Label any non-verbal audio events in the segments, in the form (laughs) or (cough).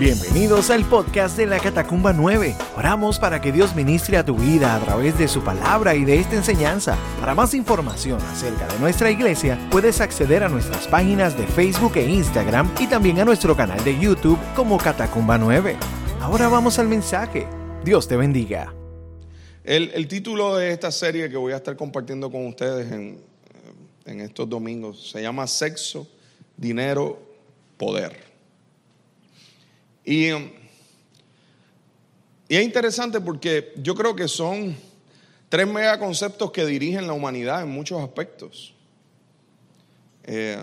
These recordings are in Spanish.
Bienvenidos al podcast de la Catacumba 9. Oramos para que Dios ministre a tu vida a través de su palabra y de esta enseñanza. Para más información acerca de nuestra iglesia, puedes acceder a nuestras páginas de Facebook e Instagram y también a nuestro canal de YouTube como Catacumba 9. Ahora vamos al mensaje. Dios te bendiga. El, el título de esta serie que voy a estar compartiendo con ustedes en, en estos domingos se llama Sexo, Dinero, Poder. Y, es interesante porque yo creo que son tres megaconceptos que dirigen la humanidad en muchos aspectos. Eh,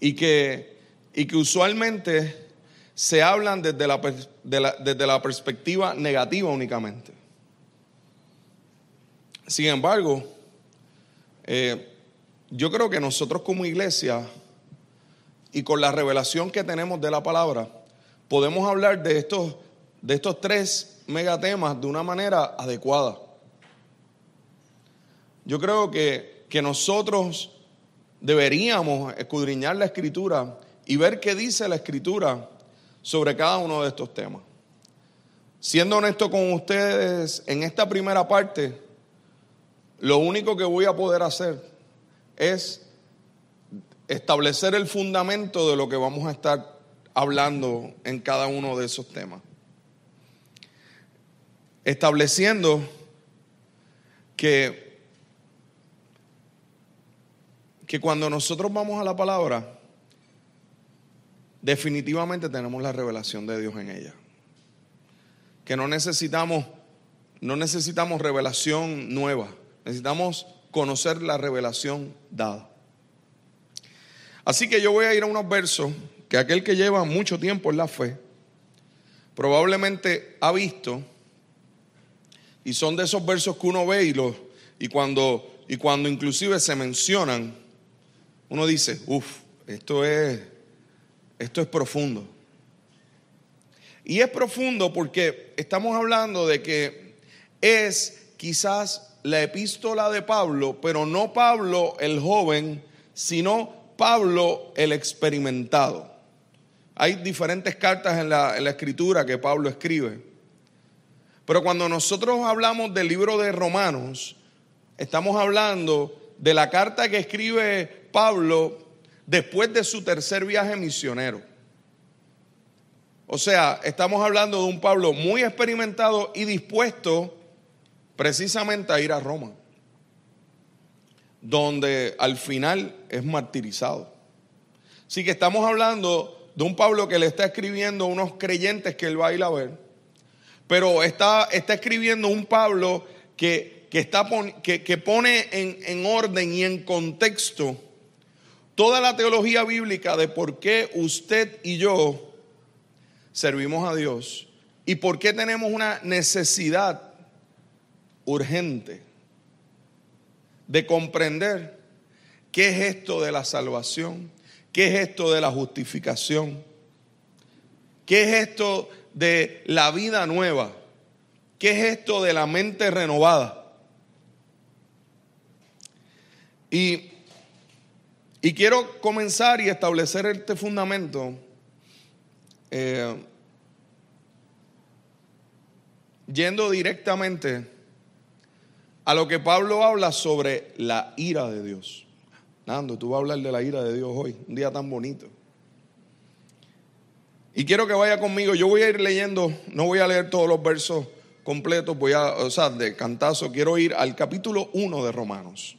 y, que, y que usualmente se hablan desde la, de la, desde la perspectiva negativa únicamente. Sin embargo, eh, yo creo que nosotros como iglesia y con la revelación que tenemos de la palabra, podemos hablar de estos, de estos tres megatemas de una manera adecuada. Yo creo que, que nosotros deberíamos escudriñar la escritura y ver qué dice la escritura sobre cada uno de estos temas. Siendo honesto con ustedes, en esta primera parte, lo único que voy a poder hacer es establecer el fundamento de lo que vamos a estar hablando en cada uno de esos temas. Estableciendo que, que cuando nosotros vamos a la palabra, definitivamente tenemos la revelación de Dios en ella. Que no necesitamos, no necesitamos revelación nueva, necesitamos conocer la revelación dada. Así que yo voy a ir a unos versos que aquel que lleva mucho tiempo en la fe probablemente ha visto y son de esos versos que uno ve y, los, y, cuando, y cuando inclusive se mencionan, uno dice, uff, esto es, esto es profundo. Y es profundo porque estamos hablando de que es quizás la epístola de Pablo, pero no Pablo el joven, sino Pablo el experimentado. Hay diferentes cartas en la, escritura que Pablo escribe. Pero cuando nosotros hablamos del libro de Romanos, estamos hablando de la carta que escribe Pablo después de su tercer viaje misionero. O sea, estamos hablando de un Pablo muy experimentado y dispuesto precisamente a ir a Roma, donde al final es martirizado. Así que estamos hablando de un Pablo que le está escribiendo a unos creyentes que él va a ir a ver, pero está, está escribiendo un Pablo que, está, que, que pone en, en orden y en contexto toda la teología bíblica de por qué usted y yo servimos a Dios y por qué tenemos una necesidad urgente de comprender qué es esto de la salvación ¿Qué es esto de la justificación? ¿Qué es esto de la vida nueva? ¿Qué es esto de la mente renovada? Y, y quiero comenzar y establecer este fundamento eh, yendo directamente a lo que Pablo habla sobre la ira de Dios. Nando, tú vas a hablar de la ira de Dios hoy, un día tan bonito. Y quiero que vaya conmigo. Yo voy a ir leyendo, no voy a leer todos los versos completos, voy a, o sea, de cantazo, quiero ir al capítulo 1 de Romanos.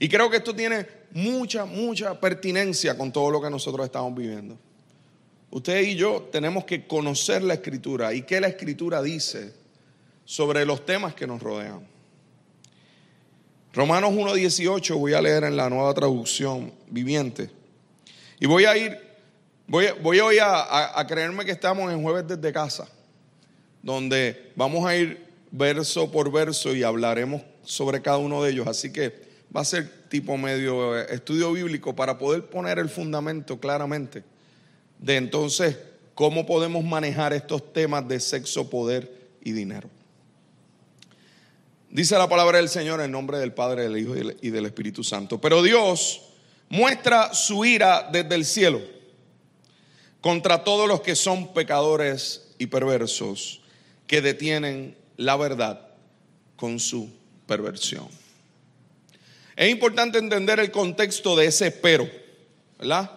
Y creo que esto tiene mucha, mucha pertinencia con todo lo que nosotros estamos viviendo. Usted y yo tenemos que conocer la escritura y qué la escritura dice sobre los temas que nos rodean. Romanos 1.18 voy a leer en la nueva traducción viviente. Y voy a ir, voy, voy hoy a, a, creerme que estamos en jueves desde casa, donde vamos a ir verso por verso y hablaremos sobre cada uno de ellos. Así que va a ser tipo medio eh, estudio bíblico para poder poner el fundamento claramente de entonces cómo podemos manejar estos temas de sexo, poder y dinero. Dice la palabra del Señor en nombre del Padre, del Hijo y del Espíritu Santo. Pero Dios muestra su ira desde el cielo contra todos los que son pecadores y perversos, que detienen la verdad con su perversión. Es importante entender el contexto de ese pero, ¿verdad?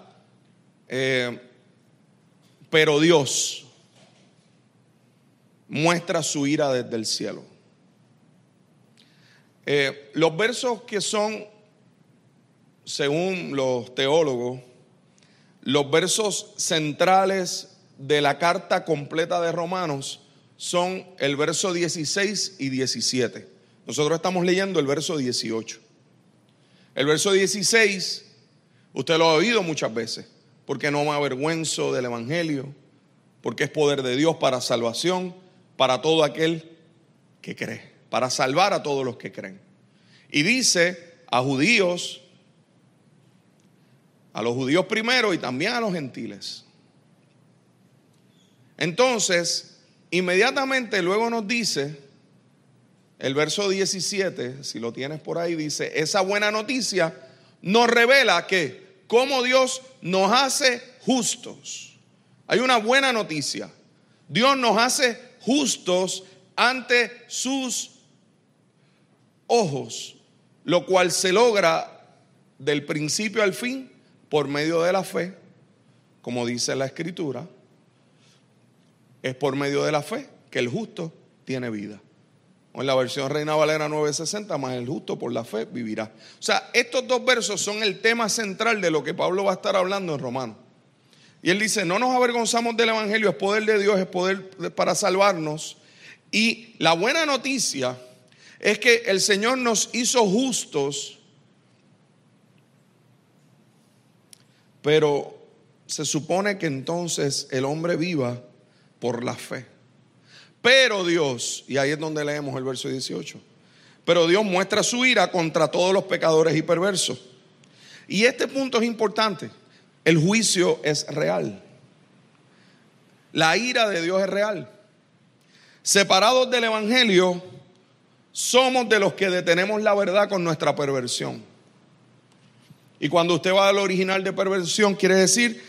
Eh, pero Dios muestra su ira desde el cielo. Eh, los versos que son, según los teólogos, los versos centrales de la carta completa de Romanos son el verso 16 y 17. Nosotros estamos leyendo el verso 18. El verso 16, usted lo ha oído muchas veces, porque no me avergüenzo del Evangelio, porque es poder de Dios para salvación, para todo aquel que cree para salvar a todos los que creen. Y dice a judíos, a los judíos primero y también a los gentiles. Entonces, inmediatamente luego nos dice, el verso 17, si lo tienes por ahí, dice, esa buena noticia nos revela que como Dios nos hace justos. Hay una buena noticia. Dios nos hace justos ante sus ojos, lo cual se logra del principio al fin por medio de la fe, como dice la escritura, es por medio de la fe que el justo tiene vida. O en la versión Reina Valera 960, más el justo por la fe vivirá. O sea, estos dos versos son el tema central de lo que Pablo va a estar hablando en Romano. Y él dice, no nos avergonzamos del Evangelio, es poder de Dios, es poder para salvarnos. Y la buena noticia es que el Señor nos hizo justos, pero se supone que entonces el hombre viva por la fe. Pero Dios, y ahí es donde leemos el verso 18, pero Dios muestra su ira contra todos los pecadores y perversos. Y este punto es importante. El juicio es real. La ira de Dios es real. Separados del Evangelio, somos de los que detenemos la verdad con nuestra perversión. Y cuando usted va al original de perversión, quiere decir,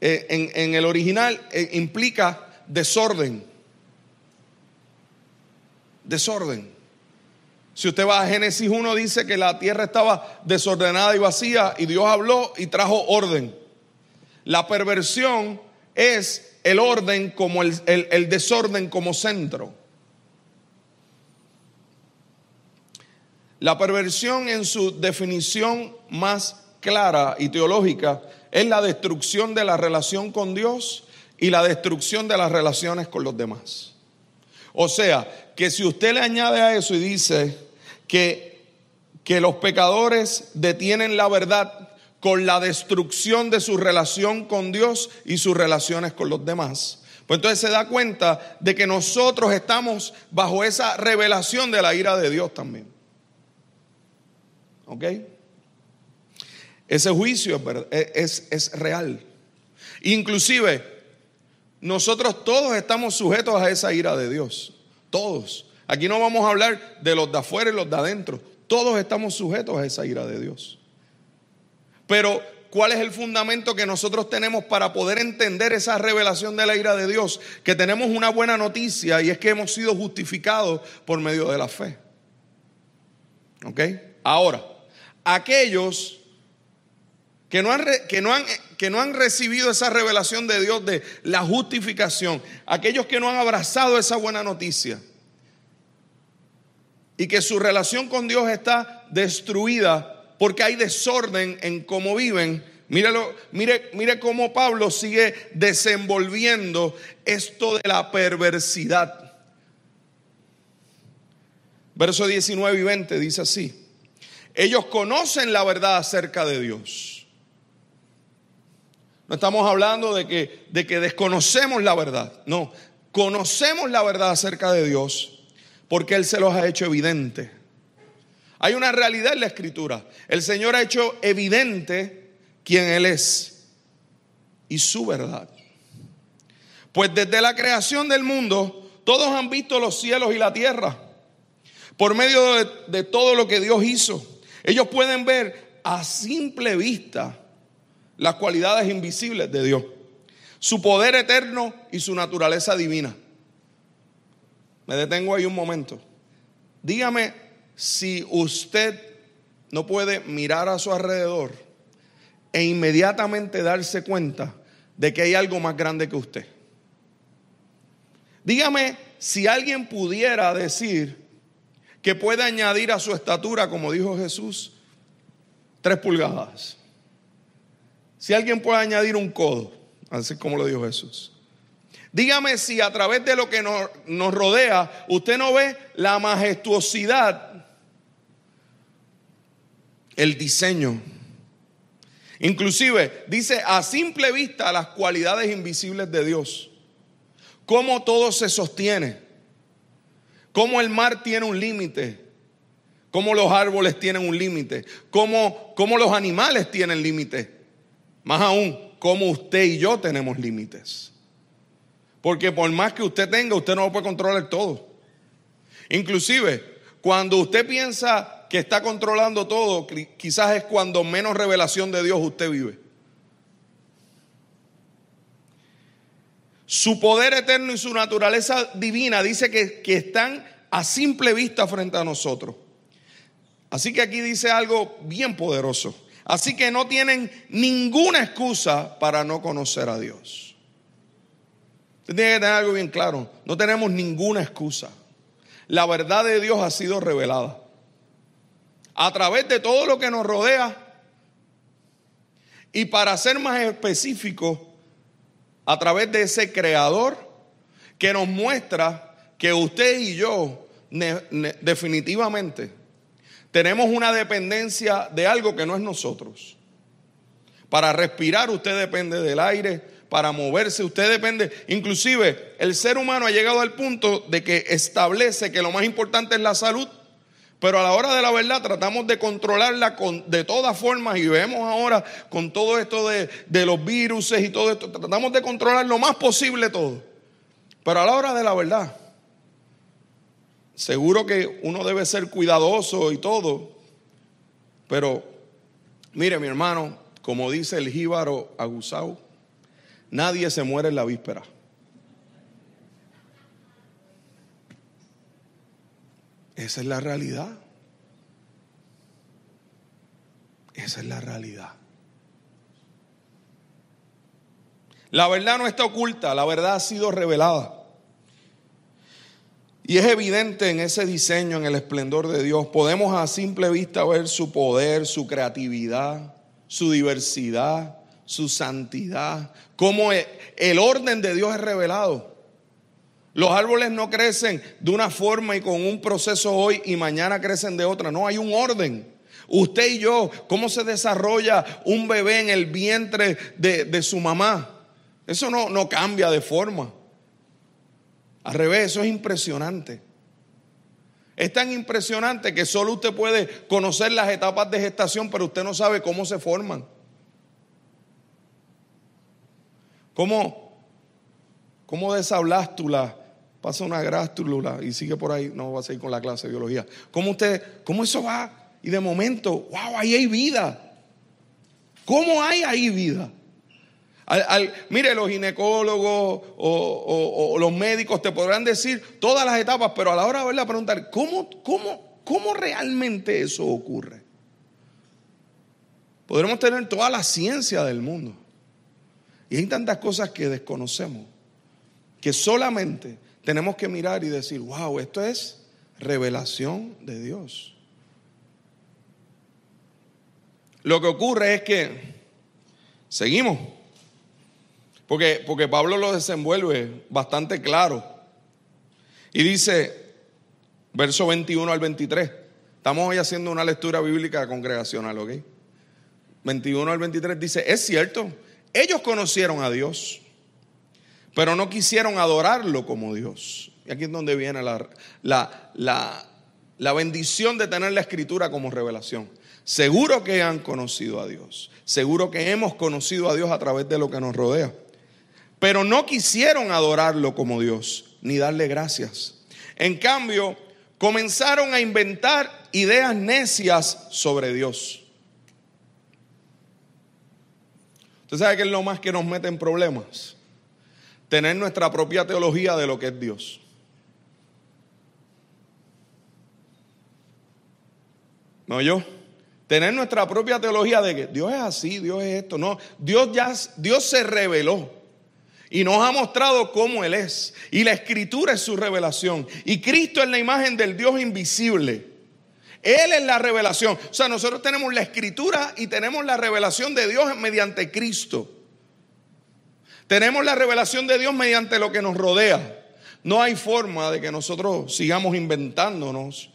eh, en, el original eh, implica desorden. Desorden. Si usted va a Génesis 1, dice que la tierra estaba desordenada y vacía y Dios habló y trajo orden. La perversión es el orden como el desorden como centro. La perversión en su definición más clara y teológica es la destrucción de la relación con Dios y la destrucción de las relaciones con los demás. O sea, que si usted le añade a eso y dice que, que los pecadores detienen la verdad con la destrucción de su relación con Dios y sus relaciones con los demás, pues entonces se da cuenta de que nosotros estamos bajo esa revelación de la ira de Dios también. ¿Ok? Ese juicio es, es, real. Inclusive, nosotros todos estamos sujetos a esa ira de Dios. Todos. Aquí no vamos a hablar de los de afuera y los de adentro. Todos estamos sujetos a esa ira de Dios. Pero, ¿cuál es el fundamento que nosotros tenemos para poder entender esa revelación de la ira de Dios? Que tenemos una buena noticia y es que hemos sido justificados por medio de la fe. ¿Ok? Ahora, aquellos que no, han, que, no han, que no han recibido esa revelación de Dios de la justificación, aquellos que no han abrazado esa buena noticia y que su relación con Dios está destruida porque hay desorden en cómo viven. Míralo, mire, mire cómo Pablo sigue desenvolviendo esto de la perversidad. Verso 19 y 20 dice así. Ellos conocen la verdad acerca de Dios. No estamos hablando de que, de que desconocemos la verdad. No, conocemos la verdad acerca de Dios porque Él se los ha hecho evidente. Hay una realidad en la escritura. El Señor ha hecho evidente quién Él es y su verdad. Pues desde la creación del mundo, todos han visto los cielos y la tierra por medio de, de todo lo que Dios hizo. Ellos pueden ver a simple vista las cualidades invisibles de Dios. su poder eterno y su naturaleza divina. Me detengo ahí un momento. Dígame si usted no puede mirar a su alrededor e inmediatamente darse cuenta de que hay algo más grande que usted. Dígame si alguien pudiera decir que puede añadir a su estatura, como dijo Jesús, tres pulgadas. Si alguien puede añadir un codo, así como lo dijo Jesús. Dígame si a través de lo que nos, nos rodea usted no ve la majestuosidad, el diseño. Inclusive dice a simple vista las cualidades invisibles de Dios. Cómo todo se sostiene. Cómo el mar tiene un límite. Cómo los árboles tienen un límite. Cómo, cómo los animales tienen límite. Más aún, cómo usted y yo tenemos límites. Porque por más que usted tenga, usted no lo puede controlar todo. Inclusive, cuando usted piensa que está controlando todo, quizás es cuando menos revelación de Dios usted vive. Su poder eterno y su naturaleza divina dice que, que están a simple vista frente a nosotros. Así que aquí dice algo bien poderoso. Así que no tienen ninguna excusa para no conocer a Dios. Usted tiene que tener algo bien claro. No tenemos ninguna excusa. La verdad de Dios ha sido revelada. A través de todo lo que nos rodea. Y para ser más específico, a través de ese creador que nos muestra que usted y yo definitivamente tenemos una dependencia de algo que no es nosotros. Para respirar usted depende del aire, para moverse, usted depende, inclusive el ser humano ha llegado al punto de que establece que lo más importante es la salud, pero a la hora de la verdad tratamos de controlarla de todas formas y vemos ahora con todo esto de, de los virus y todo esto, tratamos de controlar lo más posible todo. Pero a la hora de la verdad, seguro que uno debe ser cuidadoso y todo, pero mire mi hermano, como dice el jíbaro Agusau, Nadie se muere en la víspera. Esa es la realidad. Esa es la realidad. La verdad no está oculta, la verdad ha sido revelada. Y es evidente en ese diseño, en el esplendor de Dios. Podemos a simple vista ver su poder, su creatividad, su diversidad, su santidad, cómo e, el orden de Dios es revelado. Los árboles no crecen de una forma y con un proceso hoy y mañana crecen de otra. No, hay un orden. Usted y yo, cómo se desarrolla un bebé en el vientre de, su mamá. Eso no, no cambia de forma. Al revés, eso es impresionante. Es tan impresionante que solo usted puede conocer las etapas de gestación, pero usted no sabe cómo se forman. ¿Cómo, cómo de esa blástula pasa una grástula y sigue por ahí? No, va a seguir con la clase de biología. ¿Cómo usted, cómo eso va? Y de momento, wow, ahí hay vida. ¿Cómo hay ahí vida? mire, los ginecólogos o, los médicos te podrán decir todas las etapas, pero a la hora de verla preguntar, ¿cómo, cómo, ¿cómo realmente eso ocurre? Podremos tener toda la ciencia del mundo. Y hay tantas cosas que desconocemos que solamente tenemos que mirar y decir, wow, esto es revelación de Dios. Lo que ocurre es que seguimos, porque, porque Pablo lo desenvuelve bastante claro. Y dice, verso 21 al 23, estamos hoy haciendo una lectura bíblica congregacional, ¿ok? 21 al 23 dice, es cierto ellos conocieron a Dios, pero no quisieron adorarlo como Dios. Y aquí es donde viene la, la, la, bendición de tener la escritura como revelación. Seguro que han conocido a Dios. Seguro que hemos conocido a Dios a través de lo que nos rodea. Pero no quisieron adorarlo como Dios, ni darle gracias. En cambio, comenzaron a inventar ideas necias sobre Dios. Usted sabe que es lo más que nos mete en problemas. Tener nuestra propia teología de lo que es Dios. ¿No yo? Tener nuestra propia teología de que Dios es así, Dios es esto. No, Dios ya Dios se reveló y nos ha mostrado cómo Él es. Y la escritura es su revelación. Y Cristo es la imagen del Dios invisible. Él es la revelación. O sea, nosotros tenemos la escritura y tenemos la revelación de Dios mediante Cristo. Tenemos la revelación de Dios mediante lo que nos rodea. No hay forma de que nosotros sigamos inventándonos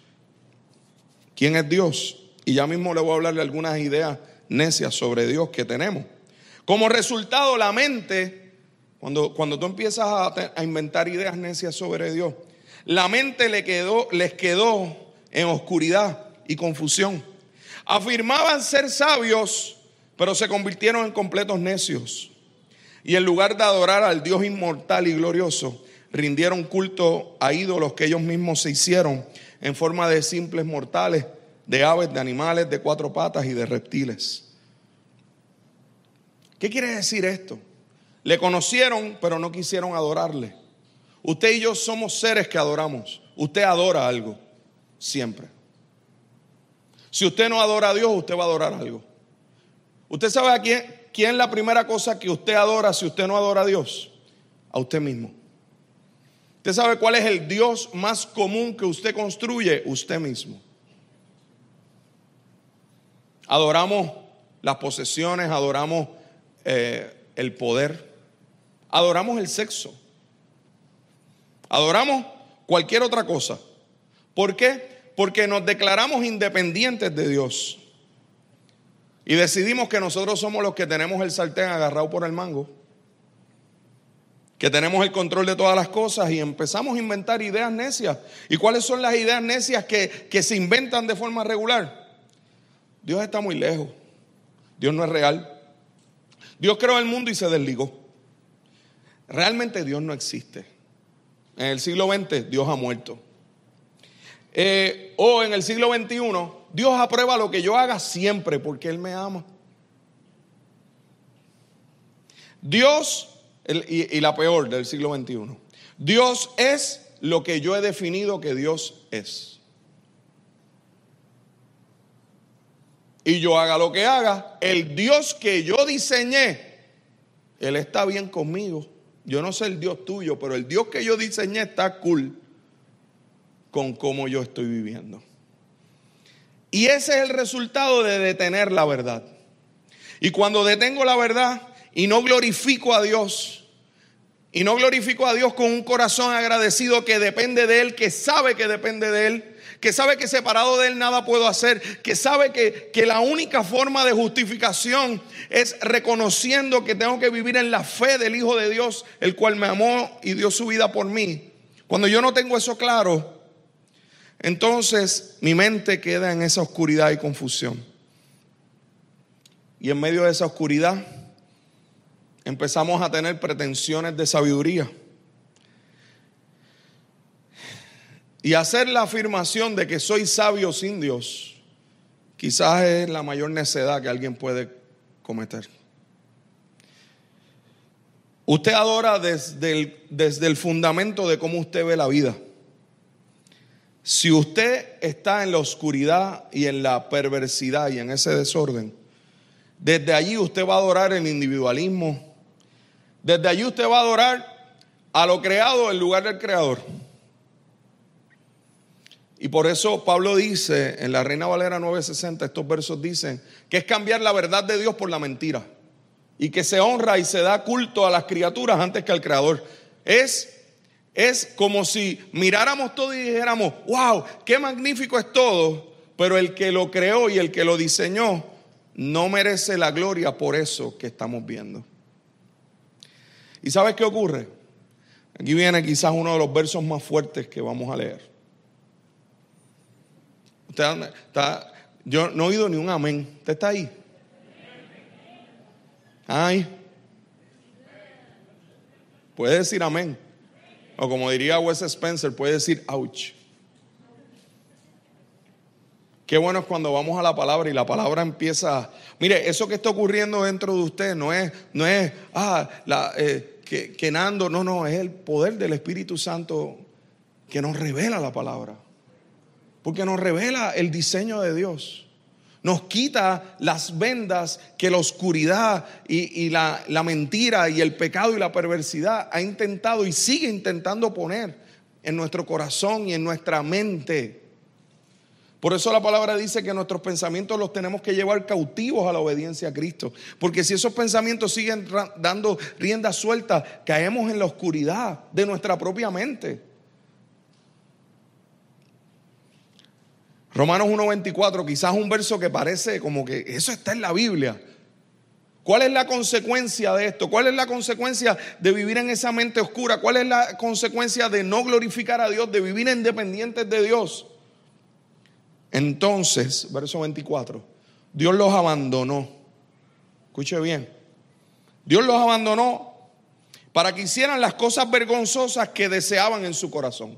quién es Dios. Y ya mismo le voy a hablar de algunas ideas necias sobre Dios que tenemos. Como resultado, la mente, cuando, cuando tú empiezas a, a inventar ideas necias sobre Dios, la mente le quedó, les quedó en oscuridad y confusión. Afirmaban ser sabios, pero se convirtieron en completos necios. Y en lugar de adorar al Dios inmortal y glorioso, rindieron culto a ídolos que ellos mismos se hicieron en forma de simples mortales, de aves, de animales, de cuatro patas y de reptiles. ¿Qué quiere decir esto? Le conocieron, pero no quisieron adorarle. Usted y yo somos seres que adoramos. Usted adora algo, siempre. Si usted no adora a Dios, usted va a adorar algo. ¿Usted sabe a quién, quién es la primera cosa que usted adora si usted no adora a Dios? A usted mismo. ¿Usted sabe cuál es el Dios más común que usted construye? Usted mismo. Adoramos las posesiones, adoramos eh, el poder, adoramos el sexo, adoramos cualquier otra cosa. ¿Por qué? Porque nos declaramos independientes de Dios. Y decidimos que nosotros somos los que tenemos el sartén agarrado por el mango que tenemos el control de todas las cosas y empezamos a inventar ideas necias. ¿Y cuáles son las ideas necias que, que se inventan de forma regular? Dios está muy lejos. Dios no es real. Dios creó el mundo y se desligó. Realmente Dios no existe. En el siglo XX Dios ha muerto. Eh, o en el siglo XXI Dios aprueba lo que yo haga siempre porque Él me ama. Dios y, la peor del siglo XXI. Dios es lo que yo he definido que Dios es. Y yo haga lo que haga, el Dios que yo diseñé, Él está bien conmigo. Yo no sé el Dios tuyo, pero el Dios que yo diseñé está cool con cómo yo estoy viviendo. Y ese es el resultado de detener la verdad. Y cuando detengo la verdad, y no glorifico a Dios. Y no glorifico a Dios con un corazón agradecido que depende de Él, que sabe que depende de Él, que sabe que separado de Él nada puedo hacer, que sabe que, que, la única forma de justificación es reconociendo que tengo que vivir en la fe del Hijo de Dios, el cual me amó y dio su vida por mí. Cuando yo no tengo eso claro, entonces mi mente queda en esa oscuridad y confusión. Y en medio de esa oscuridad, empezamos a tener pretensiones de sabiduría. Y hacer la afirmación de que soy sabio sin Dios, quizás es la mayor necedad que alguien puede cometer. Usted adora desde el, desde el fundamento de cómo usted ve la vida. Si usted está en la oscuridad y en la perversidad y en ese desorden, desde allí usted va a adorar el individualismo, desde allí usted va a adorar a lo creado en lugar del creador. Y por eso Pablo dice en la Reina Valera 960, estos versos dicen que es cambiar la verdad de Dios por la mentira. Y que se honra y se da culto a las criaturas antes que al creador. Es, es como si miráramos todo y dijéramos, wow, qué magnífico es todo, pero el que lo creó y el que lo diseñó no merece la gloria por eso que estamos viendo. ¿Y sabes qué ocurre? Aquí viene quizás uno de los versos más fuertes que vamos a leer. Usted está, yo no he oído ni un amén. ¿Usted está ahí? Ay. Puede decir amén. O como diría Wes Spencer, puede decir ouch. Qué bueno es cuando vamos a la palabra y la palabra empieza. Mire, eso que está ocurriendo dentro de usted no es, no es, ah, la, eh, que, que Nando, no, no, es el poder del Espíritu Santo que nos revela la palabra. Porque nos revela el diseño de Dios. Nos quita las vendas que la oscuridad y, la, la mentira y el pecado y la perversidad ha intentado y sigue intentando poner en nuestro corazón y en nuestra mente. Por eso la palabra dice que nuestros pensamientos los tenemos que llevar cautivos a la obediencia a Cristo. Porque si esos pensamientos siguen dando rienda suelta, caemos en la oscuridad de nuestra propia mente. Romanos 1.24, quizás un verso que parece como que eso está en la Biblia. ¿Cuál es la consecuencia de esto? ¿Cuál es la consecuencia de vivir en esa mente oscura? ¿Cuál es la consecuencia de no glorificar a Dios, de vivir independientes de Dios? Entonces, verso 24, Dios los abandonó. Escuche bien. Dios los abandonó para que hicieran las cosas vergonzosas que deseaban en su corazón.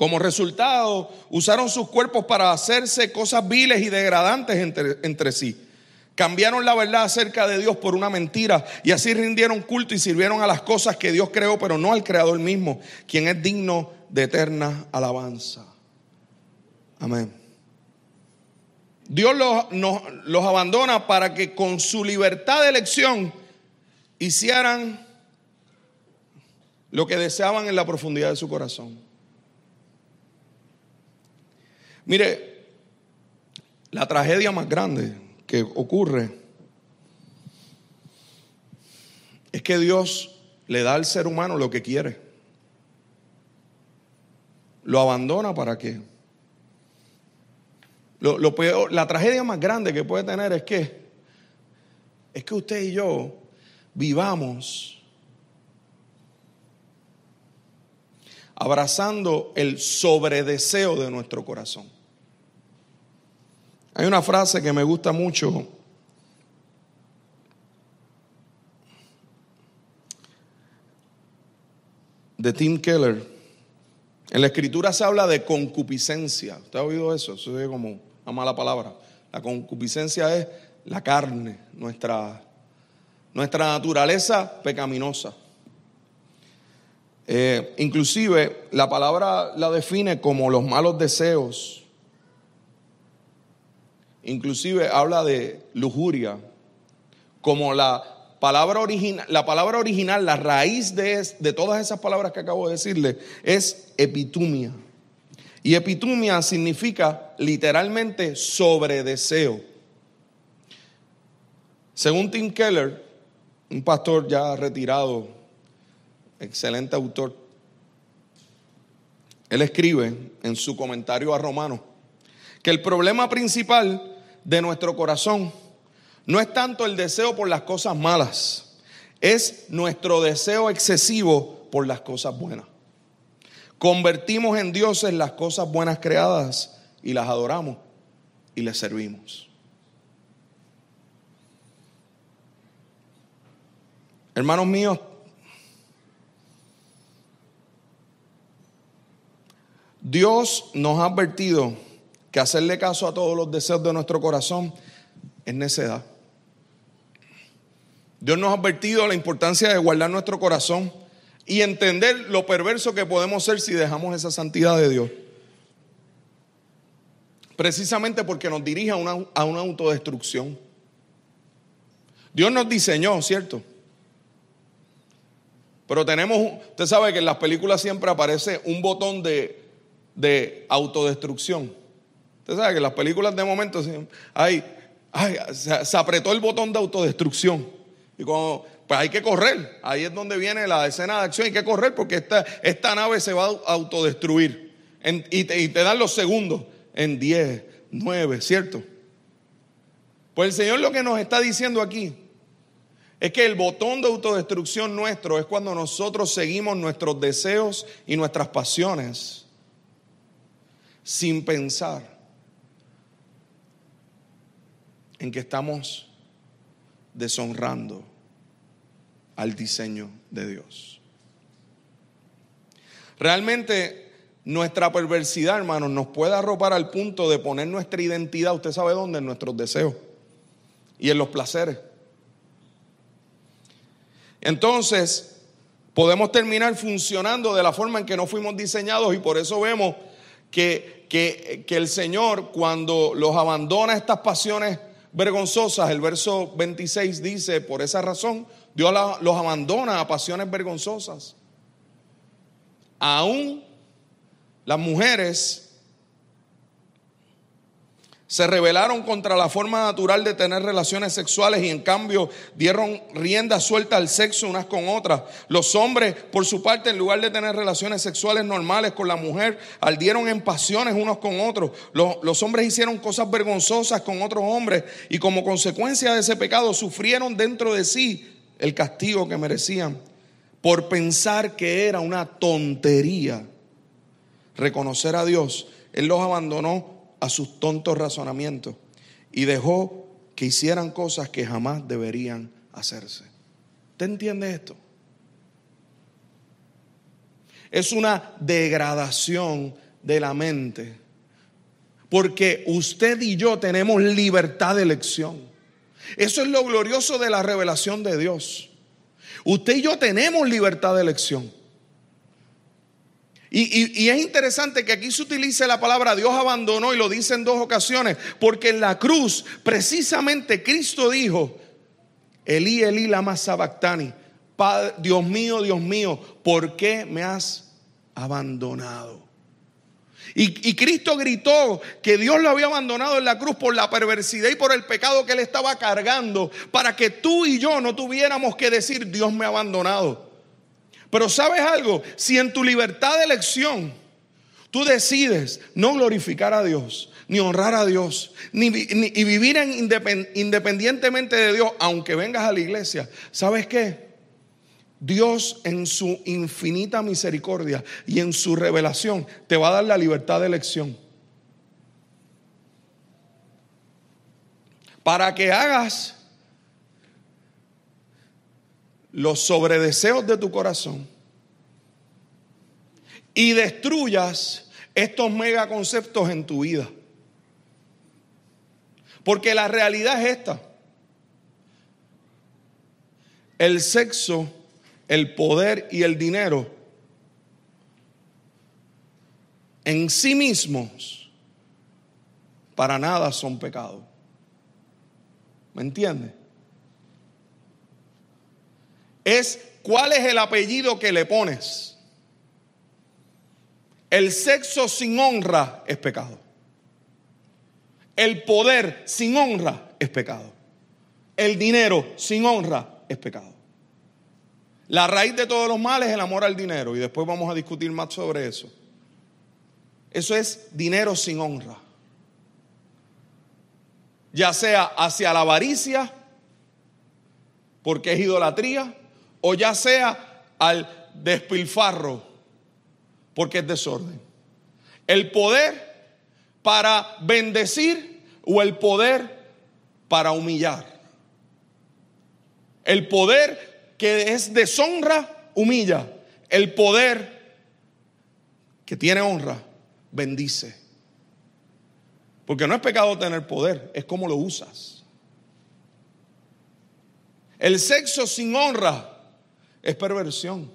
Como resultado, usaron sus cuerpos para hacerse cosas viles y degradantes entre, entre, sí. Cambiaron la verdad acerca de Dios por una mentira y así rindieron culto y sirvieron a las cosas que Dios creó, pero no al Creador mismo, quien es digno de eterna alabanza. Amén. Dios los, los abandona para que con su libertad de elección hicieran lo que deseaban en la profundidad de su corazón. Mire, la tragedia más grande que ocurre es que Dios le da al ser humano lo que quiere. Lo abandona para qué. Lo, la tragedia más grande que puede tener es que es que usted y yo vivamos abrazando el sobredeseo de nuestro corazón. Hay una frase que me gusta mucho. de Tim Keller. En la escritura se habla de concupiscencia. ¿Usted ha oído eso? Eso es como una mala palabra. La concupiscencia es la carne, nuestra, nuestra naturaleza pecaminosa. Eh, inclusive la palabra la define como los malos deseos. Inclusive habla de lujuria, como la palabra original, la palabra original, la raíz de, de todas esas palabras que acabo de decirle, es epitumia. Y epitumia significa literalmente sobredeseo. Según Tim Keller, un pastor ya retirado excelente autor, él escribe en su comentario a Romano que el problema principal de nuestro corazón no es tanto el deseo por las cosas malas, es nuestro deseo excesivo por las cosas buenas. Convertimos en dioses las cosas buenas creadas y las adoramos y les servimos. Hermanos míos, Dios nos ha advertido que hacerle caso a todos los deseos de nuestro corazón es necedad. Dios nos ha advertido la importancia de guardar nuestro corazón y entender lo perverso que podemos ser si dejamos esa santidad de Dios. Precisamente porque nos dirige a una, a una autodestrucción. Dios nos diseñó, ¿cierto? Pero tenemos, usted sabe que en las películas siempre aparece un botón de de autodestrucción. Usted sabe que las películas de momento hay, se, apretó el botón de autodestrucción. Y como, pues hay que correr. Ahí es donde viene la escena de acción. Hay que correr porque esta, esta nave se va a autodestruir. y, te, y te dan los segundos en 10, 9, ¿cierto? Pues el Señor lo que nos está diciendo aquí es que el botón de autodestrucción nuestro es cuando nosotros seguimos nuestros deseos y nuestras pasiones sin pensar en que estamos deshonrando al diseño de Dios. Realmente nuestra perversidad, hermanos, nos puede arropar al punto de poner nuestra identidad, usted sabe dónde, en nuestros deseos y en los placeres. Entonces, podemos terminar funcionando de la forma en que no fuimos diseñados y por eso vemos que, que, que el Señor cuando los abandona estas pasiones vergonzosas, el verso 26 dice, por esa razón, Dios los abandona a pasiones vergonzosas. Aún las mujeres se rebelaron contra la forma natural de tener relaciones sexuales y en cambio dieron rienda suelta al sexo unas con otras. Los hombres, por su parte, en lugar de tener relaciones sexuales normales con la mujer, ardieron en pasiones unos con otros. Los, los hombres hicieron cosas vergonzosas con otros hombres y como consecuencia de ese pecado sufrieron dentro de sí el castigo que merecían por pensar que era una tontería reconocer a Dios. Él los abandonó a sus tontos razonamientos y dejó que hicieran cosas que jamás deberían hacerse. ¿Usted entiende esto? Es una degradación de la mente. Porque usted y yo tenemos libertad de elección. Eso es lo glorioso de la revelación de Dios. Usted y yo tenemos libertad de elección. Y, es interesante que aquí se utilice la palabra Dios abandonó y lo dice en dos ocasiones, porque en la cruz precisamente Cristo dijo, Elí, Elí, lama sabactani, Dios mío, Dios mío, ¿por qué me has abandonado? Y, y, Cristo gritó que Dios lo había abandonado en la cruz por la perversidad y por el pecado que él estaba cargando, para que tú y yo no tuviéramos que decir, Dios me ha abandonado. Pero sabes algo, si en tu libertad de elección tú decides no glorificar a Dios, ni honrar a Dios, ni, y vivir independientemente de Dios, aunque vengas a la iglesia, ¿sabes qué? Dios en su infinita misericordia y en su revelación te va a dar la libertad de elección. Para que hagas los sobredeseos de tu corazón y destruyas estos megaconceptos en tu vida. Porque la realidad es esta. El sexo, el poder y el dinero en sí mismos para nada son pecado. ¿Me entiendes? Es cuál es el apellido que le pones. El sexo sin honra es pecado. El poder sin honra es pecado. El dinero sin honra es pecado. La raíz de todos los males es el amor al dinero y después vamos a discutir más sobre eso. Eso es dinero sin honra. Ya sea hacia la avaricia, porque es idolatría, o ya sea al despilfarro, porque es desorden. El poder para bendecir o el poder para humillar. El poder que es deshonra, humilla. El poder que tiene honra, bendice. Porque no es pecado tener poder, es como lo usas. El sexo sin honra es perversión.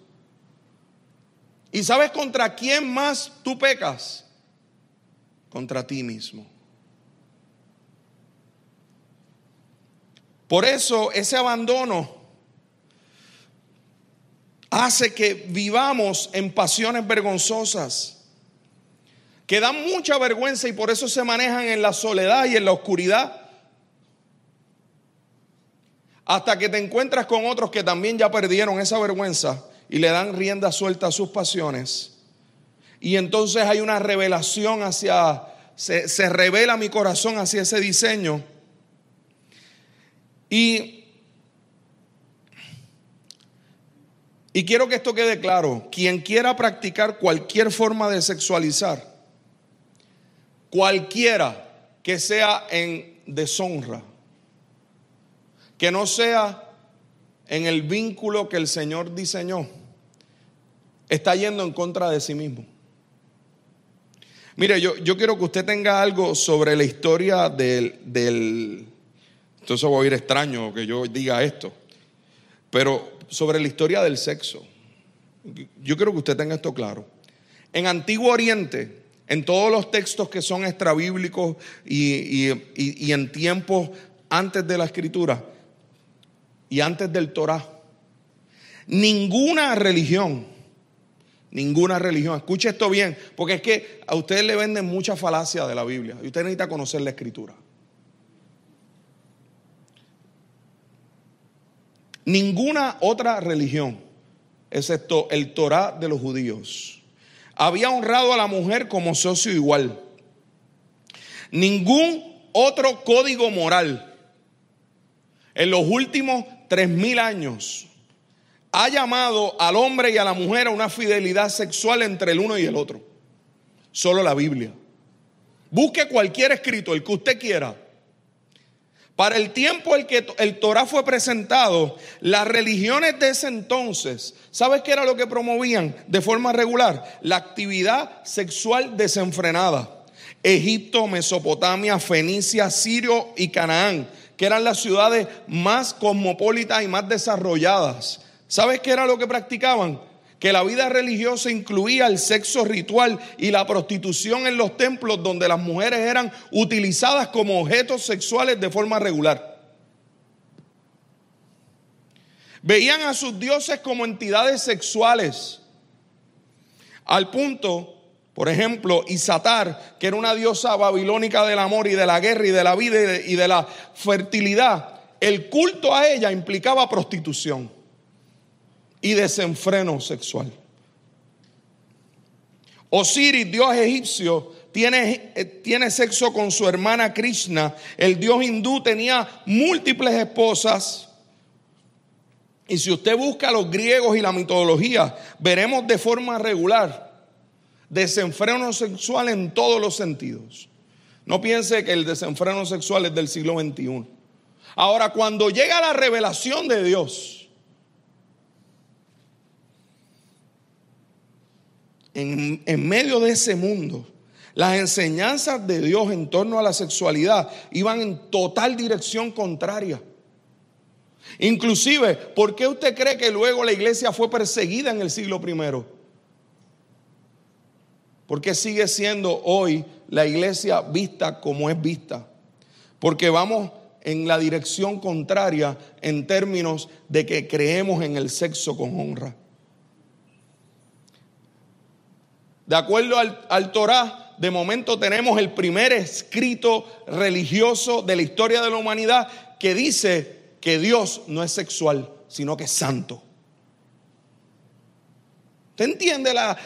¿Y sabes contra quién más tú pecas? Contra ti mismo. Por eso ese abandono hace que vivamos en pasiones vergonzosas, que dan mucha vergüenza y por eso se manejan en la soledad y en la oscuridad hasta que te encuentras con otros que también ya perdieron esa vergüenza y le dan rienda suelta a sus pasiones. Y entonces hay una revelación hacia, se, revela mi corazón hacia ese diseño. Y, y quiero que esto quede claro, quien quiera practicar cualquier forma de sexualizar, cualquiera que sea en deshonra, que no sea en el vínculo que el Señor diseñó, está yendo en contra de sí mismo. Mire, yo, yo quiero que usted tenga algo sobre la historia del, del... Entonces voy a ir extraño que yo diga esto. Pero sobre la historia del sexo. Yo quiero que usted tenga esto claro. En Antiguo Oriente, en todos los textos que son extrabíblicos y, y, en tiempos antes de la escritura y antes del Torah, ninguna religión, ninguna religión, escuche esto bien, porque es que a ustedes le venden mucha falacia de la Biblia y usted necesita conocer la escritura. Ninguna otra religión, excepto el Torah de los judíos, había honrado a la mujer como socio igual. Ningún otro código moral en los últimos tres mil años ha llamado al hombre y a la mujer a una fidelidad sexual entre el uno y el otro. Solo la Biblia. Busque cualquier escrito, el que usted quiera. Para el tiempo en que el Torah fue presentado, las religiones de ese entonces, ¿sabes qué era lo que promovían de forma regular? La actividad sexual desenfrenada. Egipto, Mesopotamia, Fenicia, Sirio y Canaán, que eran las ciudades más cosmopolitas y más desarrolladas. ¿Sabes qué era lo que practicaban? que la vida religiosa incluía el sexo ritual y la prostitución en los templos donde las mujeres eran utilizadas como objetos sexuales de forma regular. Veían a sus dioses como entidades sexuales, al punto, por ejemplo, Isatar, que era una diosa babilónica del amor y de la guerra y de la vida y de la fertilidad, el culto a ella implicaba prostitución y desenfreno sexual. Osiris, dios egipcio, tiene, eh, tiene, sexo con su hermana Krishna. El dios hindú tenía múltiples esposas. Y si usted busca a los griegos y la mitología, veremos de forma regular desenfreno sexual en todos los sentidos. No piense que el desenfreno sexual es del siglo XXI. Ahora, cuando llega la revelación de Dios, en, medio de ese mundo, las enseñanzas de Dios en torno a la sexualidad iban en total dirección contraria. Inclusive, ¿por qué usted cree que luego la iglesia fue perseguida en el siglo I? Porque sigue siendo hoy la iglesia vista como es vista? Porque vamos en la dirección contraria en términos de que creemos en el sexo con honra. De acuerdo al, Torah, de momento tenemos el primer escrito religioso de la historia de la humanidad que dice que Dios no es sexual, sino que es santo. ¿Usted entiende, la,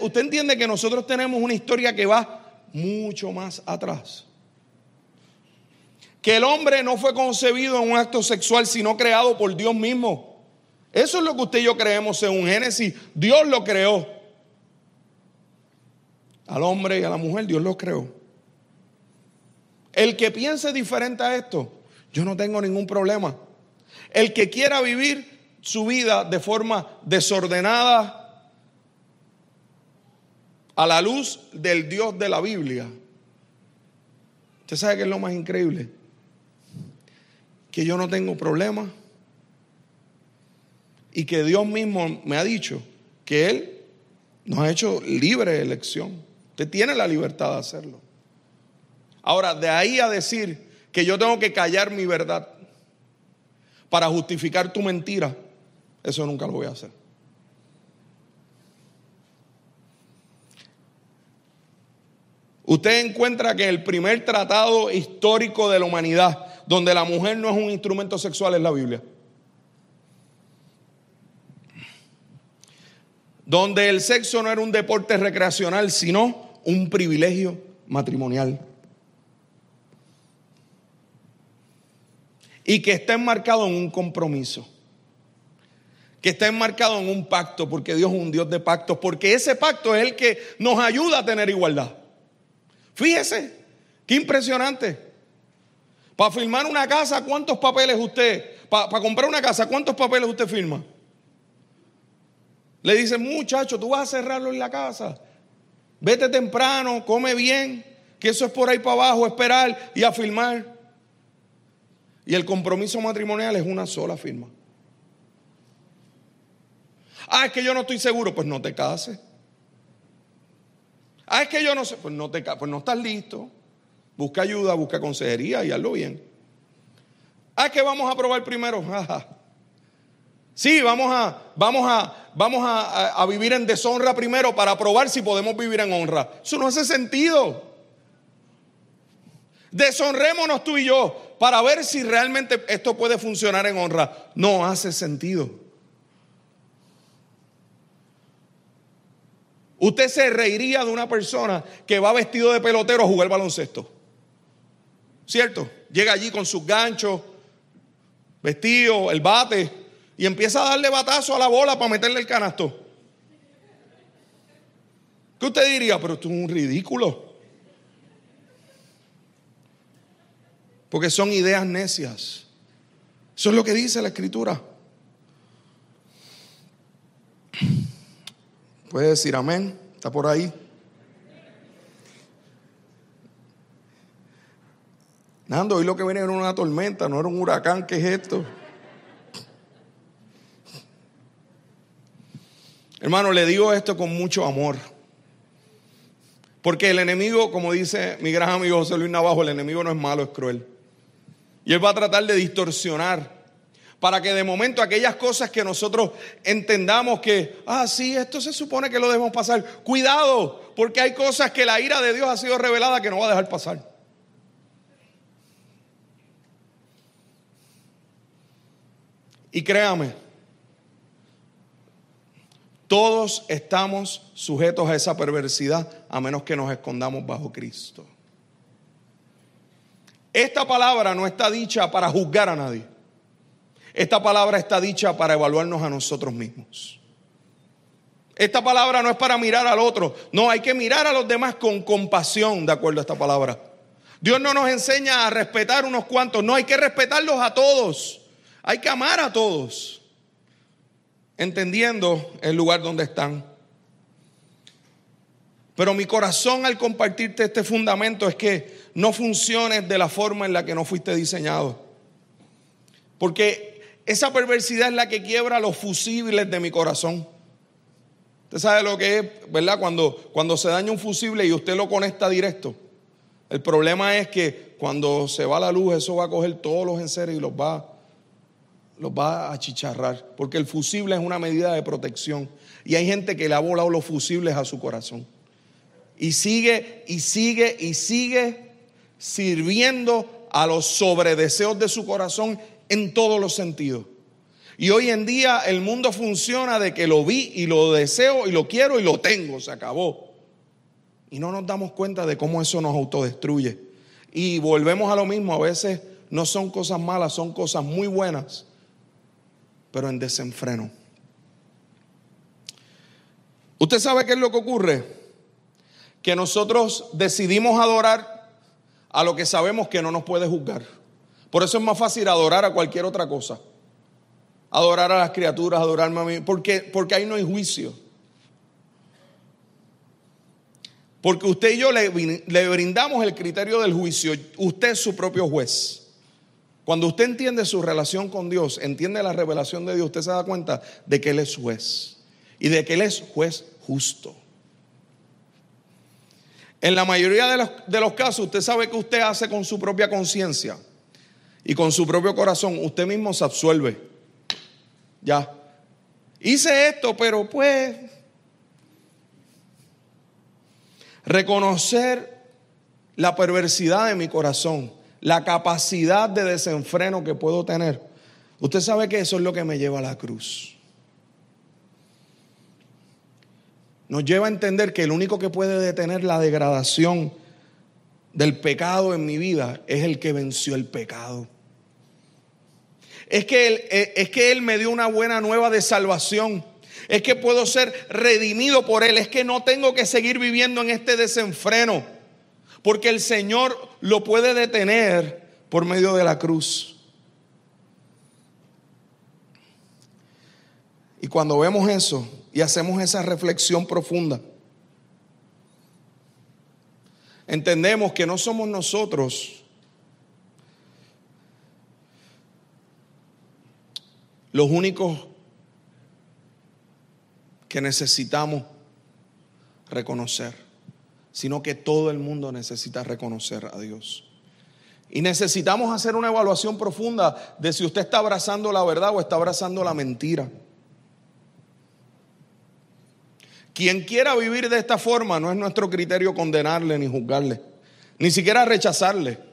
usted entiende que nosotros tenemos una historia que va mucho más atrás? Que el hombre no fue concebido en un acto sexual, sino creado por Dios mismo. Eso es lo que usted y yo creemos un Génesis. Dios lo creó. Al hombre y a la mujer Dios los creó. El que piense diferente a esto, yo no tengo ningún problema. El que quiera vivir su vida de forma desordenada a la luz del Dios de la Biblia. Usted sabe que es lo más increíble. Que yo no tengo problema. Y que Dios mismo me ha dicho que Él nos ha hecho libre elección. Usted tiene la libertad de hacerlo. Ahora, de ahí a decir que yo tengo que callar mi verdad para justificar tu mentira, eso nunca lo voy a hacer. Usted encuentra que el primer tratado histórico de la humanidad, donde la mujer no es un instrumento sexual, es la Biblia. Donde el sexo no era un deporte recreacional, sino un privilegio matrimonial. Y que está enmarcado en un compromiso. Que está enmarcado en un pacto, porque Dios es un Dios de pactos, porque ese pacto es el que nos ayuda a tener igualdad. Fíjese, qué impresionante. Para firmar una casa, ¿cuántos papeles usted? Para, para comprar una casa, ¿cuántos papeles usted firma? Le dice, muchacho, tú vas a cerrarlo en la casa. Vete temprano, come bien, que eso es por ahí para abajo, esperar y a firmar. Y el compromiso matrimonial es una sola firma. Ah, es que yo no estoy seguro, pues no te cases. Ah, es que yo no sé, pues no te pues no estás listo. Busca ayuda, busca consejería y hazlo bien. Ah, es que vamos a probar primero. (laughs) Sí, vamos a, vamos a, vamos a, a vivir en deshonra primero para probar si podemos vivir en honra. Eso no hace sentido. Deshonrémonos tú y yo para ver si realmente esto puede funcionar en honra. No hace sentido. Usted se reiría de una persona que va vestido de pelotero a jugar baloncesto. ¿Cierto? Llega allí con sus ganchos, vestido, el bate, y empieza a darle batazo a la bola para meterle el canasto. ¿Qué usted diría? Pero esto es un ridículo. Porque son ideas necias. Eso es lo que dice la escritura. Puede decir amén. Está por ahí. Nando, hoy lo que viene era una tormenta, no era un huracán. ¿Qué es esto? Hermano, le digo esto con mucho amor. Porque el enemigo, como dice mi gran amigo José Luis Navajo, el enemigo no es malo, es cruel. Y él va a tratar de distorsionar para que de momento aquellas cosas que nosotros entendamos que, ah, sí, esto se supone que lo debemos pasar. Cuidado, porque hay cosas que la ira de Dios ha sido revelada que no va a dejar pasar. Y créame, todos estamos sujetos a esa perversidad a menos que nos escondamos bajo Cristo. Esta palabra no está dicha para juzgar a nadie. Esta palabra está dicha para evaluarnos a nosotros mismos. Esta palabra no es para mirar al otro, no, hay que mirar a los demás con compasión, de acuerdo a esta palabra. Dios no nos enseña a respetar unos cuantos, no, hay que respetarlos a todos, hay que amar a todos, entendiendo el lugar donde están. Pero mi corazón al compartirte este fundamento es que no funciones de la forma en la que no fuiste diseñado. Porque esa perversidad es la que quiebra los fusibles de mi corazón. Usted sabe lo que es, ¿verdad? Cuando, cuando se daña un fusible y usted lo conecta directo. El problema es que cuando se va la luz, eso va a coger todos los enseres y los va, los va a achicharrar. Porque el fusible es una medida de protección. Y hay gente que le ha volado los fusibles a su corazón. Y sigue, y sigue, y sigue sirviendo a los sobredeseos de su corazón en todos los sentidos. Y hoy en día el mundo funciona de que lo vi y lo deseo y lo quiero y lo tengo, se acabó. Y no nos damos cuenta de cómo eso nos autodestruye. Y volvemos a lo mismo, a veces no son cosas malas, son cosas muy buenas, pero en desenfreno. ¿Usted sabe qué es lo que ocurre? Que nosotros decidimos adorar a lo que sabemos que no nos puede juzgar. Por eso es más fácil adorar a cualquier otra cosa. Adorar a las criaturas, adorarme a mí, porque, porque ahí no hay juicio. Porque usted y yo le, le brindamos el criterio del juicio. Usted es su propio juez. Cuando usted entiende su relación con Dios, entiende la revelación de Dios, usted se da cuenta de que Él es juez y de que Él es juez justo. En la mayoría de los, de los casos, usted sabe que usted hace con su propia conciencia y con su propio corazón, usted mismo se absuelve. Ya. Hice esto, pero pues reconocer la perversidad de mi corazón, la capacidad de desenfreno que puedo tener. Usted sabe que eso es lo que me lleva a la cruz. Nos lleva a entender que el único que puede detener la degradación del pecado en mi vida es el que venció el pecado. Es que, él, eh, es que Él me dio una buena nueva de salvación. Es que puedo ser redimido por Él. Es que no tengo que seguir viviendo en este desenfreno. Porque el Señor lo puede detener por medio de la cruz. Y cuando vemos eso y hacemos esa reflexión profunda, entendemos que no somos nosotros los únicos que necesitamos reconocer, sino que todo el mundo necesita reconocer a Dios. Y necesitamos hacer una evaluación profunda de si usted está abrazando la verdad o está abrazando la mentira. Quien quiera vivir de esta forma no es nuestro criterio condenarle ni juzgarle, ni siquiera rechazarle.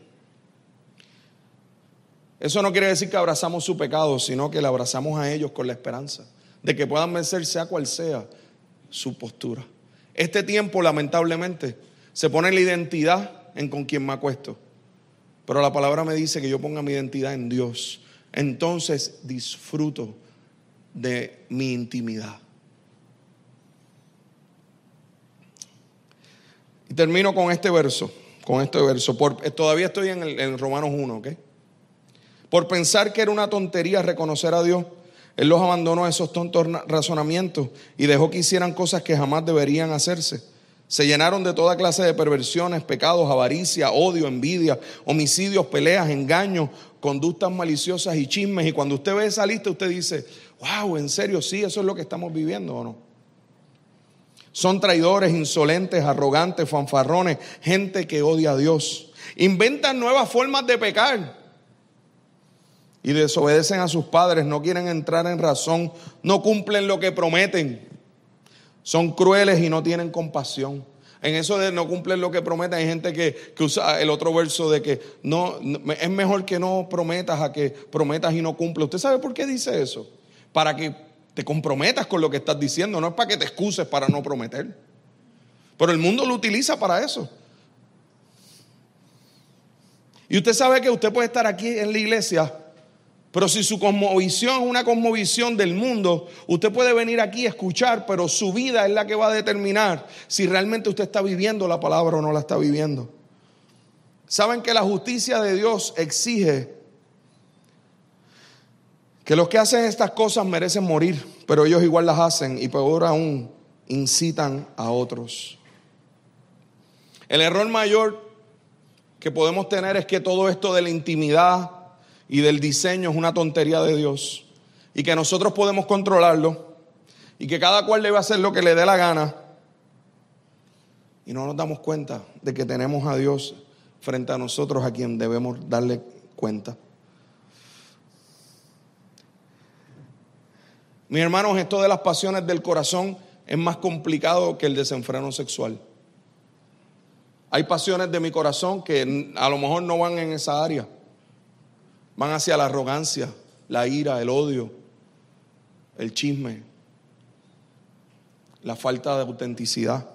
Eso no quiere decir que abrazamos su pecado, sino que le abrazamos a ellos con la esperanza de que puedan vencer sea cual sea su postura. Este tiempo, lamentablemente, se pone la identidad en con quien me acuesto. Pero la palabra me dice que yo ponga mi identidad en Dios. Entonces disfruto de mi intimidad. Y termino con este verso, con este verso. Por, todavía estoy en, en Romanos 1, ¿ok? Por pensar que era una tontería reconocer a Dios, Él los abandonó a esos tontos razonamientos y dejó que hicieran cosas que jamás deberían hacerse. Se llenaron de toda clase de perversiones, pecados, avaricia, odio, envidia, homicidios, peleas, engaños, conductas maliciosas y chismes. Y cuando usted ve esa lista, usted dice, wow, en serio, sí, eso es lo que estamos viviendo o no. Son traidores, insolentes, arrogantes, fanfarrones, gente que odia a Dios. Inventan nuevas formas de pecar y desobedecen a sus padres, no quieren entrar en razón, no cumplen lo que prometen. Son crueles y no tienen compasión. En eso de no cumplen lo que prometen, hay gente que, usa el otro verso de que no, es mejor que no prometas a que prometas y no cumples. ¿Usted sabe por qué dice eso? Para que te comprometas con lo que estás diciendo, no es para que te excuses para no prometer. Pero el mundo lo utiliza para eso. Y usted sabe que usted puede estar aquí en la iglesia pero si su cosmovisión es una cosmovisión del mundo, usted puede venir aquí a escuchar, pero su vida es la que va a determinar si realmente usted está viviendo la palabra o no la está viviendo. Saben que la justicia de Dios exige que los que hacen estas cosas merecen morir, pero ellos igual las hacen y peor aún, incitan a otros. El error mayor que podemos tener es que todo esto de la intimidad, y del diseño es una tontería de Dios y que nosotros podemos controlarlo y que cada cual debe hacer lo que le dé la gana y no nos damos cuenta de que tenemos a Dios frente a nosotros a quien debemos darle cuenta. Mis hermanos, esto de las pasiones del corazón es más complicado que el desenfreno sexual. Hay pasiones de mi corazón que a lo mejor no van en esa área van hacia la arrogancia, la ira, el odio, el chisme, la falta de autenticidad.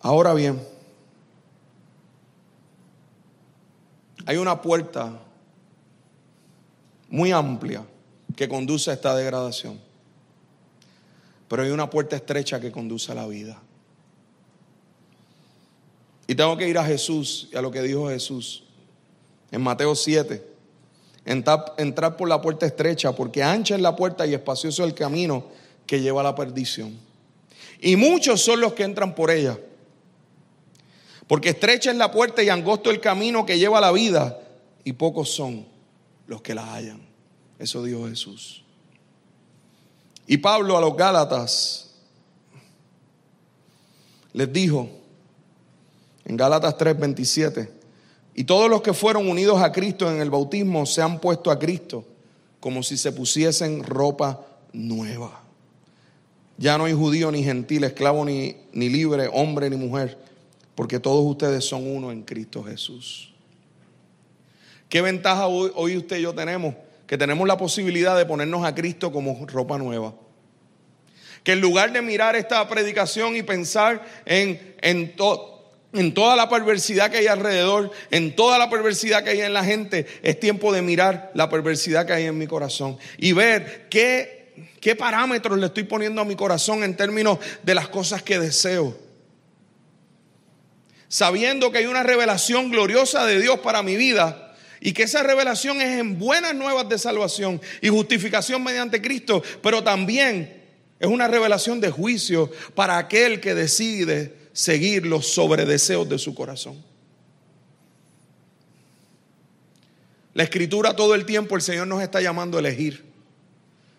Ahora bien, hay una puerta muy amplia que conduce a esta degradación, pero hay una puerta estrecha que conduce a la vida. Y tengo que ir a Jesús y a lo que dijo Jesús en Mateo 7. Entrar, por la puerta estrecha, porque ancha es la puerta y espacioso el camino que lleva a la perdición. Y muchos son los que entran por ella. Porque estrecha es la puerta y angosto el camino que lleva a la vida, y pocos son los que la hallan. Eso dijo Jesús. Y Pablo a los Gálatas les dijo, en Gálatas 3:27. Y todos los que fueron unidos a Cristo en el bautismo se han puesto a Cristo como si se pusiesen ropa nueva. Ya no hay judío ni gentil, esclavo ni, ni libre, hombre ni mujer, porque todos ustedes son uno en Cristo Jesús. ¿Qué ventaja hoy, hoy usted y yo tenemos? Que tenemos la posibilidad de ponernos a Cristo como ropa nueva. Que en lugar de mirar esta predicación y pensar en, en todo en toda la perversidad que hay alrededor, en toda la perversidad que hay en la gente, es tiempo de mirar la perversidad que hay en mi corazón y ver qué, qué parámetros le estoy poniendo a mi corazón en términos de las cosas que deseo. Sabiendo que hay una revelación gloriosa de Dios para mi vida y que esa revelación es en buenas nuevas de salvación y justificación mediante Cristo, pero también es una revelación de juicio para aquel que decide seguir los sobredeseos de su corazón. La escritura todo el tiempo el Señor nos está llamando a elegir.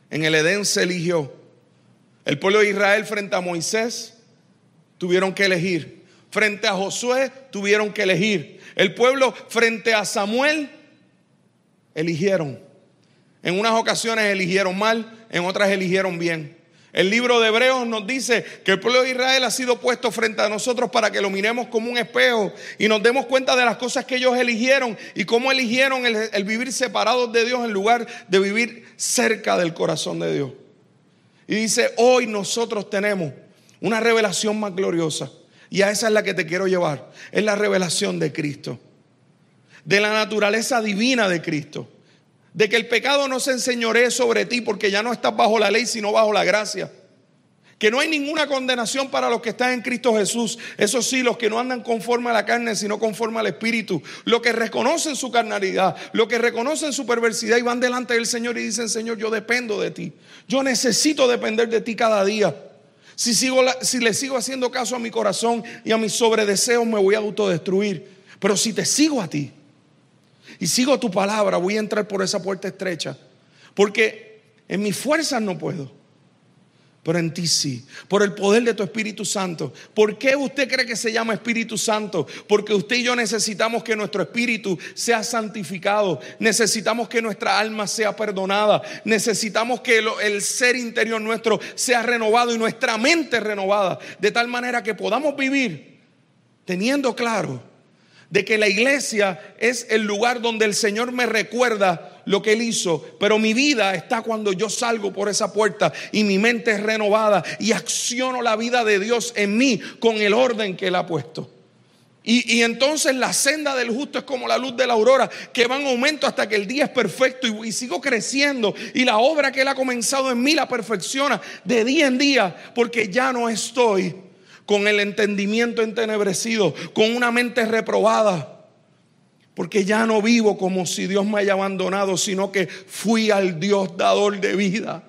En el Edén se eligió. El pueblo de Israel frente a Moisés tuvieron que elegir. Frente a Josué tuvieron que elegir. El pueblo frente a Samuel eligieron. En unas ocasiones eligieron mal, en otras eligieron bien. El libro de Hebreos nos dice que el pueblo de Israel ha sido puesto frente a nosotros para que lo miremos como un espejo y nos demos cuenta de las cosas que ellos eligieron y cómo eligieron el, vivir separados de Dios en lugar de vivir cerca del corazón de Dios. Y dice, hoy nosotros tenemos una revelación más gloriosa y a esa es la que te quiero llevar. Es la revelación de Cristo, de la naturaleza divina de Cristo de que el pecado no se enseñoree sobre ti porque ya no estás bajo la ley, sino bajo la gracia. Que no hay ninguna condenación para los que están en Cristo Jesús. Eso sí, los que no andan conforme a la carne, sino conforme al Espíritu. Los que reconocen su carnalidad, los que reconocen su perversidad y van delante del Señor y dicen, Señor, yo dependo de ti. Yo necesito depender de ti cada día. Si, sigo, si le sigo haciendo caso a mi corazón y a mis sobredeseos, me voy a autodestruir. Pero si te sigo a ti, y sigo tu palabra, voy a entrar por esa puerta estrecha. Porque en mis fuerzas no puedo, pero en ti sí, por el poder de tu Espíritu Santo. ¿Por qué usted cree que se llama Espíritu Santo? Porque usted y yo necesitamos que nuestro espíritu sea santificado, necesitamos que nuestra alma sea perdonada, necesitamos que el ser interior nuestro sea renovado y nuestra mente renovada, de tal manera que podamos vivir teniendo claro de que la iglesia es el lugar donde el Señor me recuerda lo que Él hizo, pero mi vida está cuando yo salgo por esa puerta y mi mente es renovada y acciono la vida de Dios en mí con el orden que Él ha puesto. Y, y, entonces la senda del justo es como la luz de la aurora, que va en aumento hasta que el día es perfecto y, y, sigo creciendo. Y la obra que Él ha comenzado en mí la perfecciona de día en día, porque ya no estoy con el entendimiento entenebrecido, con una mente reprobada. Porque ya no vivo como si Dios me haya abandonado, sino que fui al Dios dador de vida.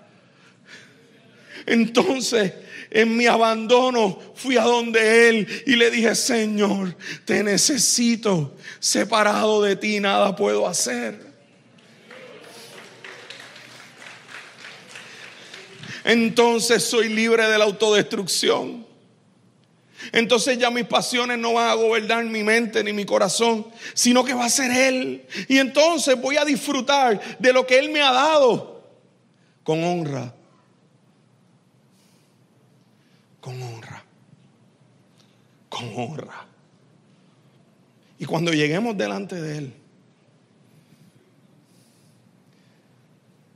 Entonces, en mi abandono, fui a donde Él y le dije, Señor, te necesito. Separado de ti, nada puedo hacer. Entonces soy libre de la autodestrucción. Entonces ya mis pasiones no van a gobernar mi mente ni mi corazón, sino que va a ser Él. Y entonces voy a disfrutar de lo que Él me ha dado con honra. Con honra. Con honra. Y cuando lleguemos delante de Él,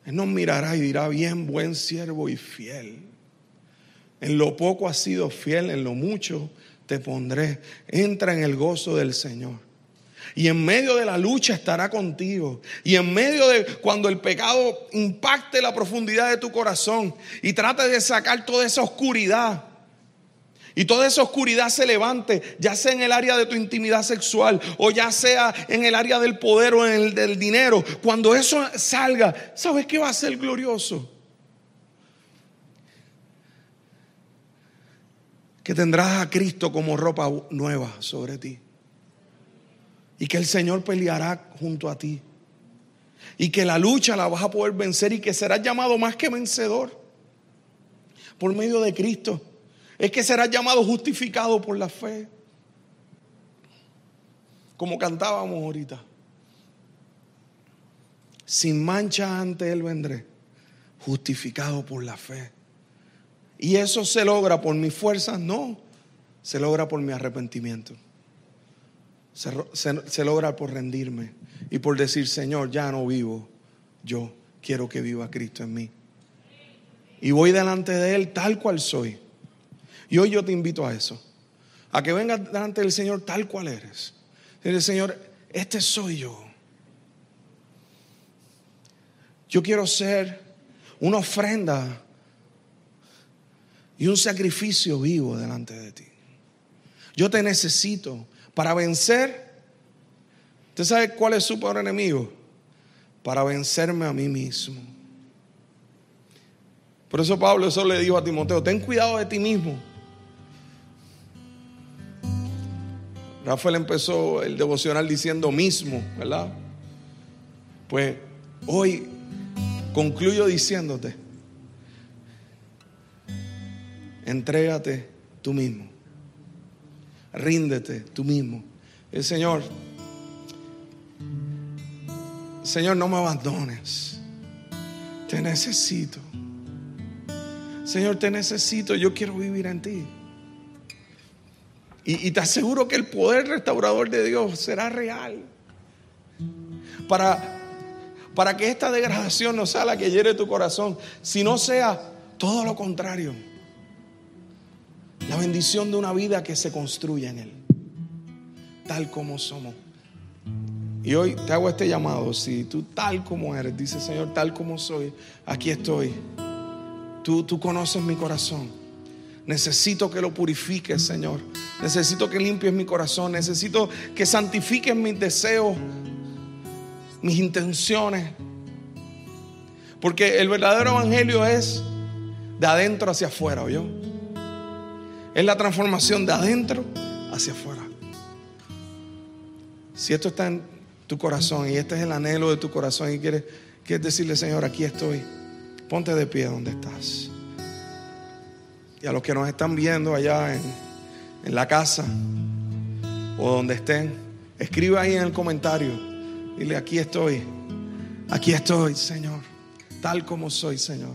Él nos mirará y dirá, bien, buen siervo y fiel. En lo poco has sido fiel, en lo mucho te pondré. Entra en el gozo del Señor. Y en medio de la lucha estará contigo. Y en medio de cuando el pecado impacte la profundidad de tu corazón y trate de sacar toda esa oscuridad. Y toda esa oscuridad se levante, ya sea en el área de tu intimidad sexual o ya sea en el área del poder o en el del dinero. Cuando eso salga, ¿sabes qué va a ser glorioso? Que tendrás a Cristo como ropa nueva sobre ti. Y que el Señor peleará junto a ti. Y que la lucha la vas a poder vencer y que serás llamado más que vencedor por medio de Cristo. Es que serás llamado justificado por la fe. Como cantábamos ahorita. Sin mancha ante Él vendré, justificado por la fe. ¿Y eso se logra por mi fuerza? No, se logra por mi arrepentimiento. Se, logra por rendirme y por decir, Señor, ya no vivo yo, quiero que viva Cristo en mí. Y voy delante de Él tal cual soy. Y hoy yo te invito a eso, a que vengas delante del Señor tal cual eres. Dile, Señor, este soy yo. Yo quiero ser una ofrenda y un sacrificio vivo delante de ti. Yo te necesito para vencer. ¿Usted sabe cuál es su peor enemigo? Para vencerme a mí mismo. Por eso Pablo eso le dijo a Timoteo, ten cuidado de ti mismo. Rafael empezó el devocional diciendo mismo, ¿verdad? Pues hoy concluyo diciéndote, entrégate tú mismo, ríndete tú mismo. El Señor, Señor, no me abandones, te necesito. Señor, te necesito, yo quiero vivir en ti. Y, te aseguro que el poder restaurador de Dios será real. Para, para que esta degradación no sea la que hiere tu corazón, sino sea todo lo contrario. La bendición de una vida que se construye en Él, tal como somos. Y hoy te hago este llamado, si tú tal como eres, dice Señor, tal como soy, aquí estoy. Tú, tú conoces mi corazón. Necesito que lo purifiques, Señor. Necesito que limpies mi corazón. Necesito que santifiques mis deseos, mis intenciones. Porque el verdadero evangelio es de adentro hacia afuera, ¿oyó? Es la transformación de adentro hacia afuera. Si esto está en tu corazón y este es el anhelo de tu corazón y quieres, quieres decirle, Señor, aquí estoy, ponte de pie donde estás. Y a los que nos están viendo allá en, en la casa o donde estén, escribe ahí en el comentario. Dile, aquí estoy, aquí estoy, Señor, tal como soy, Señor.